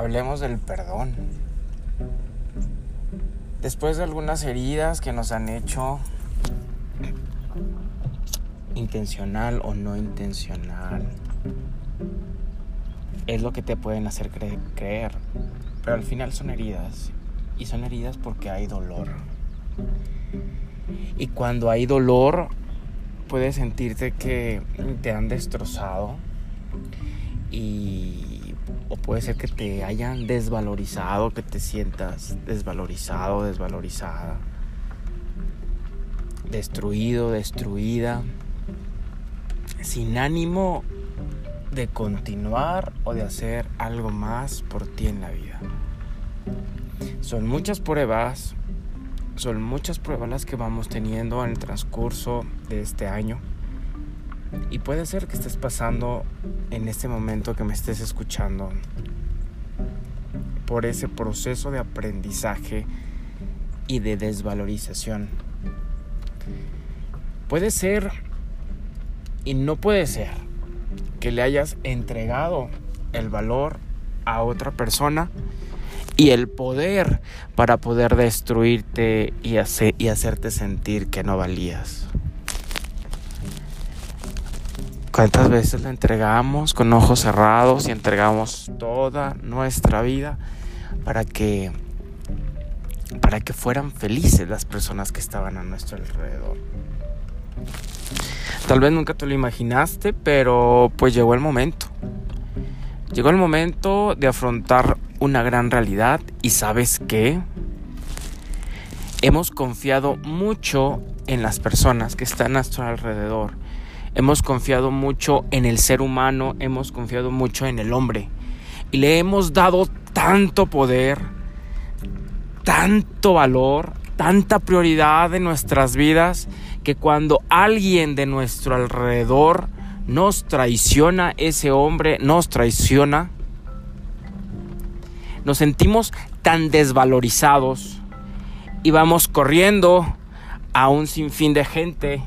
hablemos del perdón. Después de algunas heridas que nos han hecho intencional o no intencional, es lo que te pueden hacer creer. Pero al final son heridas. Y son heridas porque hay dolor. Y cuando hay dolor, puedes sentirte que te han destrozado. Y o puede ser que te hayan desvalorizado, que te sientas desvalorizado, desvalorizada, destruido, destruida, sin ánimo de continuar o de hacer algo más por ti en la vida. Son muchas pruebas, son muchas pruebas las que vamos teniendo en el transcurso de este año y puede ser que estés pasando en este momento que me estés escuchando por ese proceso de aprendizaje y de desvalorización. Puede ser y no puede ser que le hayas entregado el valor a otra persona y el poder para poder destruirte y, y hacerte sentir que no valías. ¿Cuántas veces la entregamos con ojos cerrados y entregamos toda nuestra vida para que para que fueran felices las personas que estaban a nuestro alrededor? Tal vez nunca te lo imaginaste, pero pues llegó el momento. Llegó el momento de afrontar una gran realidad y sabes qué? Hemos confiado mucho en las personas que están a nuestro alrededor Hemos confiado mucho en el ser humano, hemos confiado mucho en el hombre. Y le hemos dado tanto poder, tanto valor, tanta prioridad en nuestras vidas, que cuando alguien de nuestro alrededor nos traiciona, ese hombre nos traiciona, nos sentimos tan desvalorizados y vamos corriendo a un sinfín de gente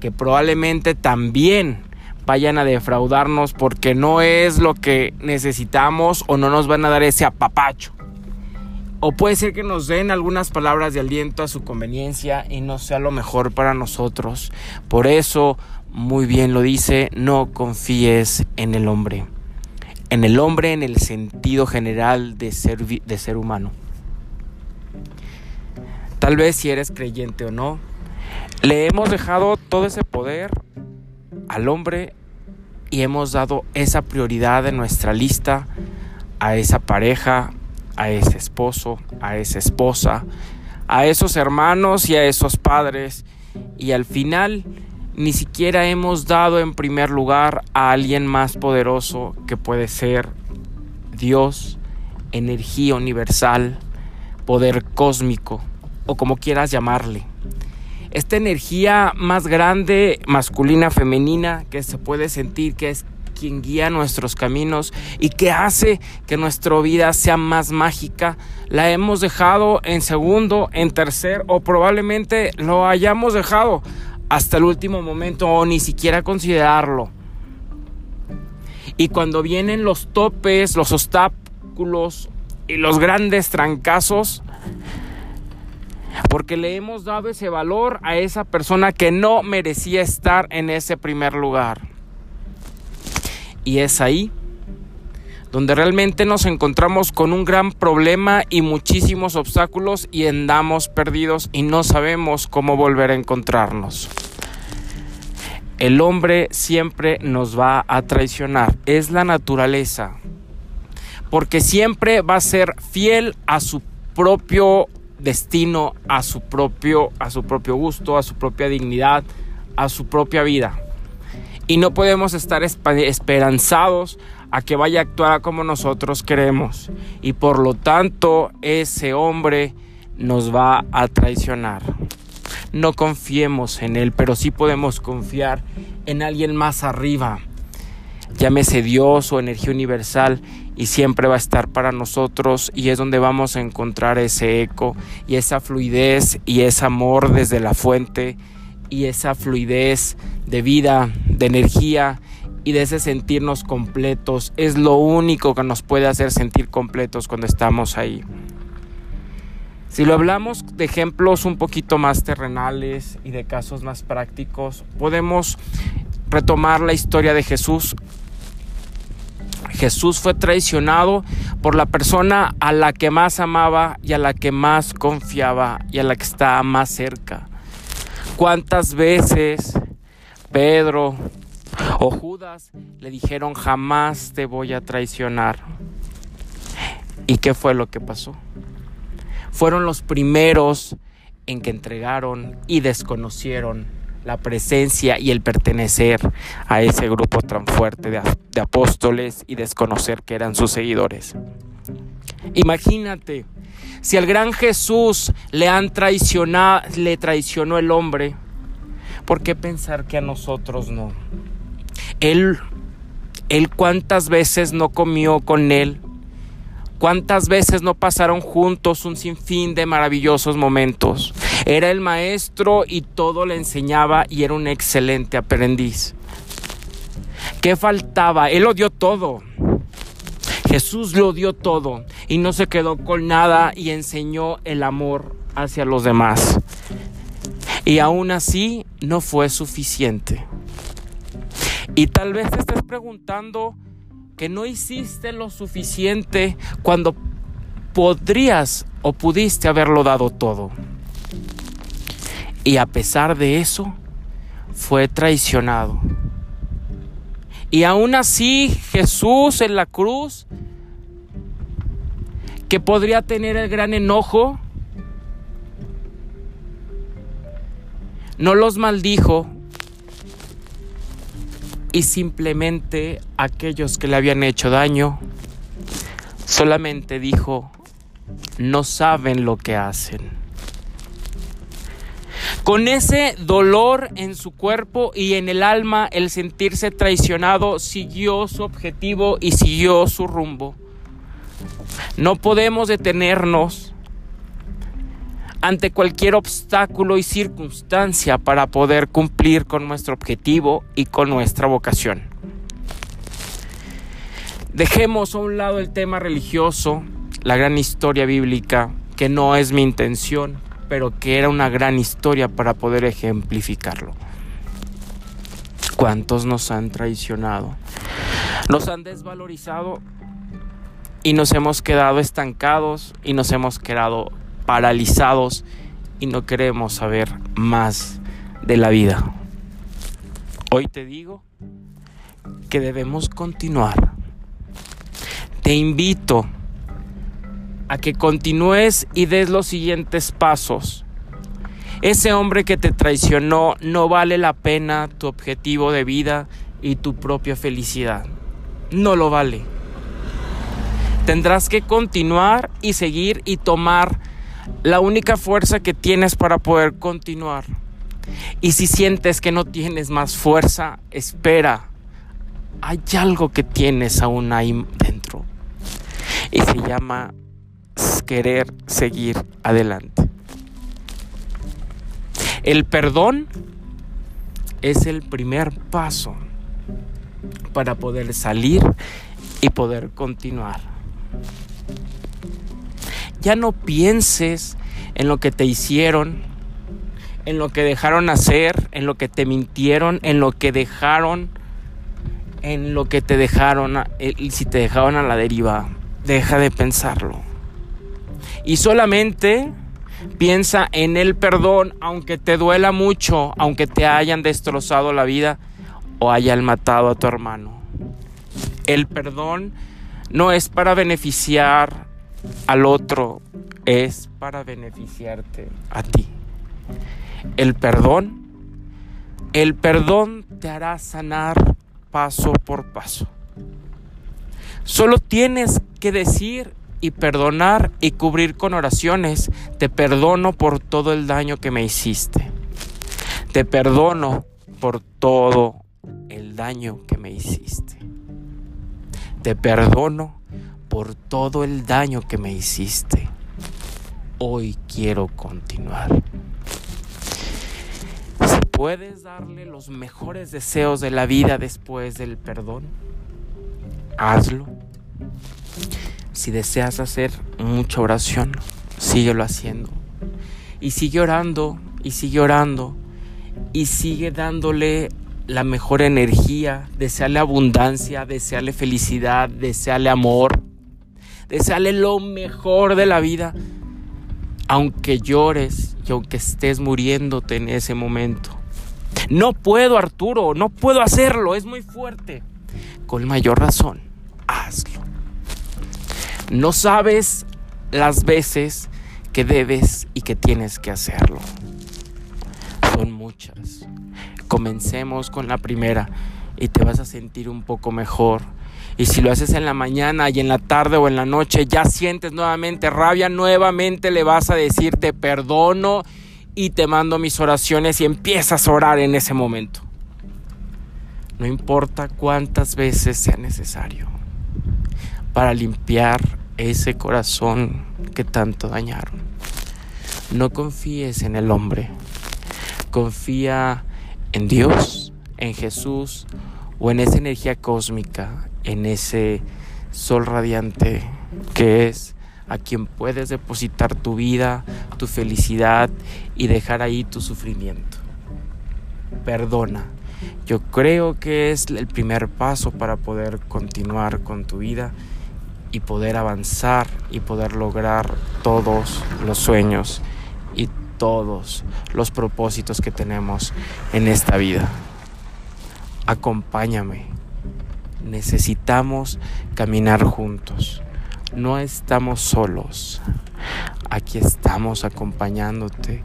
que probablemente también vayan a defraudarnos porque no es lo que necesitamos o no nos van a dar ese apapacho. O puede ser que nos den algunas palabras de aliento a su conveniencia y no sea lo mejor para nosotros. Por eso, muy bien lo dice, no confíes en el hombre. En el hombre en el sentido general de ser, de ser humano. Tal vez si eres creyente o no, le hemos dejado todo ese poder al hombre y hemos dado esa prioridad en nuestra lista a esa pareja, a ese esposo, a esa esposa, a esos hermanos y a esos padres. Y al final ni siquiera hemos dado en primer lugar a alguien más poderoso que puede ser Dios, energía universal, poder cósmico o como quieras llamarle esta energía más grande, masculina, femenina, que se puede sentir que es quien guía nuestros caminos y que hace que nuestra vida sea más mágica, la hemos dejado en segundo, en tercer o probablemente lo hayamos dejado hasta el último momento o ni siquiera considerarlo. Y cuando vienen los topes, los obstáculos y los grandes trancazos, porque le hemos dado ese valor a esa persona que no merecía estar en ese primer lugar. Y es ahí donde realmente nos encontramos con un gran problema y muchísimos obstáculos y andamos perdidos y no sabemos cómo volver a encontrarnos. El hombre siempre nos va a traicionar, es la naturaleza, porque siempre va a ser fiel a su propio destino a su propio, a su propio gusto, a su propia dignidad, a su propia vida. Y no podemos estar esperanzados a que vaya a actuar como nosotros queremos. Y por lo tanto ese hombre nos va a traicionar. No confiemos en él, pero sí podemos confiar en alguien más arriba. Llámese Dios o energía universal y siempre va a estar para nosotros y es donde vamos a encontrar ese eco y esa fluidez y ese amor desde la fuente y esa fluidez de vida, de energía y de ese sentirnos completos. Es lo único que nos puede hacer sentir completos cuando estamos ahí. Si lo hablamos de ejemplos un poquito más terrenales y de casos más prácticos, podemos retomar la historia de Jesús. Jesús fue traicionado por la persona a la que más amaba y a la que más confiaba y a la que estaba más cerca. ¿Cuántas veces Pedro o Judas le dijeron jamás te voy a traicionar? ¿Y qué fue lo que pasó? fueron los primeros en que entregaron y desconocieron la presencia y el pertenecer a ese grupo tan fuerte de, apóstoles y desconocer que eran sus seguidores. Imagínate, si al gran Jesús le han traicionado, le traicionó el hombre, ¿por qué pensar que a nosotros no? Él, él cuántas veces no comió con él, ¿Cuántas veces no pasaron juntos un sinfín de maravillosos momentos? Era el maestro y todo le enseñaba y era un excelente aprendiz. ¿Qué faltaba? Él lo dio todo. Jesús lo dio todo y no se quedó con nada y enseñó el amor hacia los demás. Y aún así no fue suficiente. Y tal vez te estés preguntando, que no hiciste lo suficiente cuando podrías o pudiste haberlo dado todo. Y a pesar de eso, fue traicionado. Y aún así Jesús en la cruz, que podría tener el gran enojo, no los maldijo y simplemente aquellos que le habían hecho daño, solamente dijo, no saben lo que hacen. Con ese dolor en su cuerpo y en el alma, el sentirse traicionado siguió su objetivo y siguió su rumbo. No podemos detenernos ante cualquier obstáculo y circunstancia para poder cumplir con nuestro objetivo y con nuestra vocación. Dejemos a un lado el tema religioso, la gran historia bíblica, que no es mi intención, pero que era una gran historia para poder ejemplificarlo. ¿Cuántos nos han traicionado? Nos han desvalorizado y nos hemos quedado estancados y nos hemos quedado paralizados y no queremos saber más de la vida. Hoy te digo que debemos continuar. Te invito a que continúes y des los siguientes pasos. Ese hombre que te traicionó no vale la pena tu objetivo de vida y tu propia felicidad. No lo vale. Tendrás que continuar y seguir y tomar la única fuerza que tienes para poder continuar. Y si sientes que no tienes más fuerza, espera. Hay algo que tienes aún ahí dentro. Y se llama querer seguir adelante. El perdón es el primer paso para poder salir y poder continuar. Ya no pienses en lo que te hicieron, en lo que dejaron hacer, en lo que te mintieron, en lo que dejaron, en lo que te dejaron, eh, y si te dejaron a la deriva. Deja de pensarlo. Y solamente piensa en el perdón, aunque te duela mucho, aunque te hayan destrozado la vida o hayan matado a tu hermano. El perdón no es para beneficiar al otro es para beneficiarte a ti. El perdón, el perdón te hará sanar paso por paso. Solo tienes que decir y perdonar y cubrir con oraciones. Te perdono por todo el daño que me hiciste. Te perdono por todo el daño que me hiciste. Te perdono por todo el daño que me hiciste. Hoy quiero continuar. puedes darle los mejores deseos de la vida después del perdón, hazlo. Si deseas hacer mucha oración, síguelo haciendo. Y sigue orando, y sigue orando, y sigue dándole la mejor energía, deseale abundancia, deseale felicidad, deseale amor, deseale lo mejor de la vida, aunque llores y aunque estés muriéndote en ese momento. No puedo, Arturo, no puedo hacerlo, es muy fuerte. Con mayor razón, hazlo. No sabes las veces que debes y que tienes que hacerlo. Son muchas. Comencemos con la primera y te vas a sentir un poco mejor. Y si lo haces en la mañana y en la tarde o en la noche, ya sientes nuevamente rabia, nuevamente le vas a decir te perdono y te mando mis oraciones y empiezas a orar en ese momento. No importa cuántas veces sea necesario para limpiar ese corazón que tanto dañaron. No confíes en el hombre, confía en Dios, en Jesús o en esa energía cósmica, en ese sol radiante que es a quien puedes depositar tu vida, tu felicidad y dejar ahí tu sufrimiento. Perdona. Yo creo que es el primer paso para poder continuar con tu vida y poder avanzar y poder lograr todos los sueños y todos los propósitos que tenemos en esta vida. Acompáñame. Necesitamos caminar juntos. No estamos solos. Aquí estamos acompañándote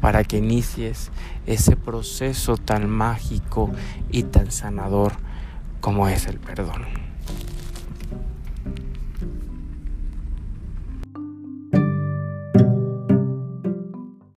para que inicies ese proceso tan mágico y tan sanador como es el perdón.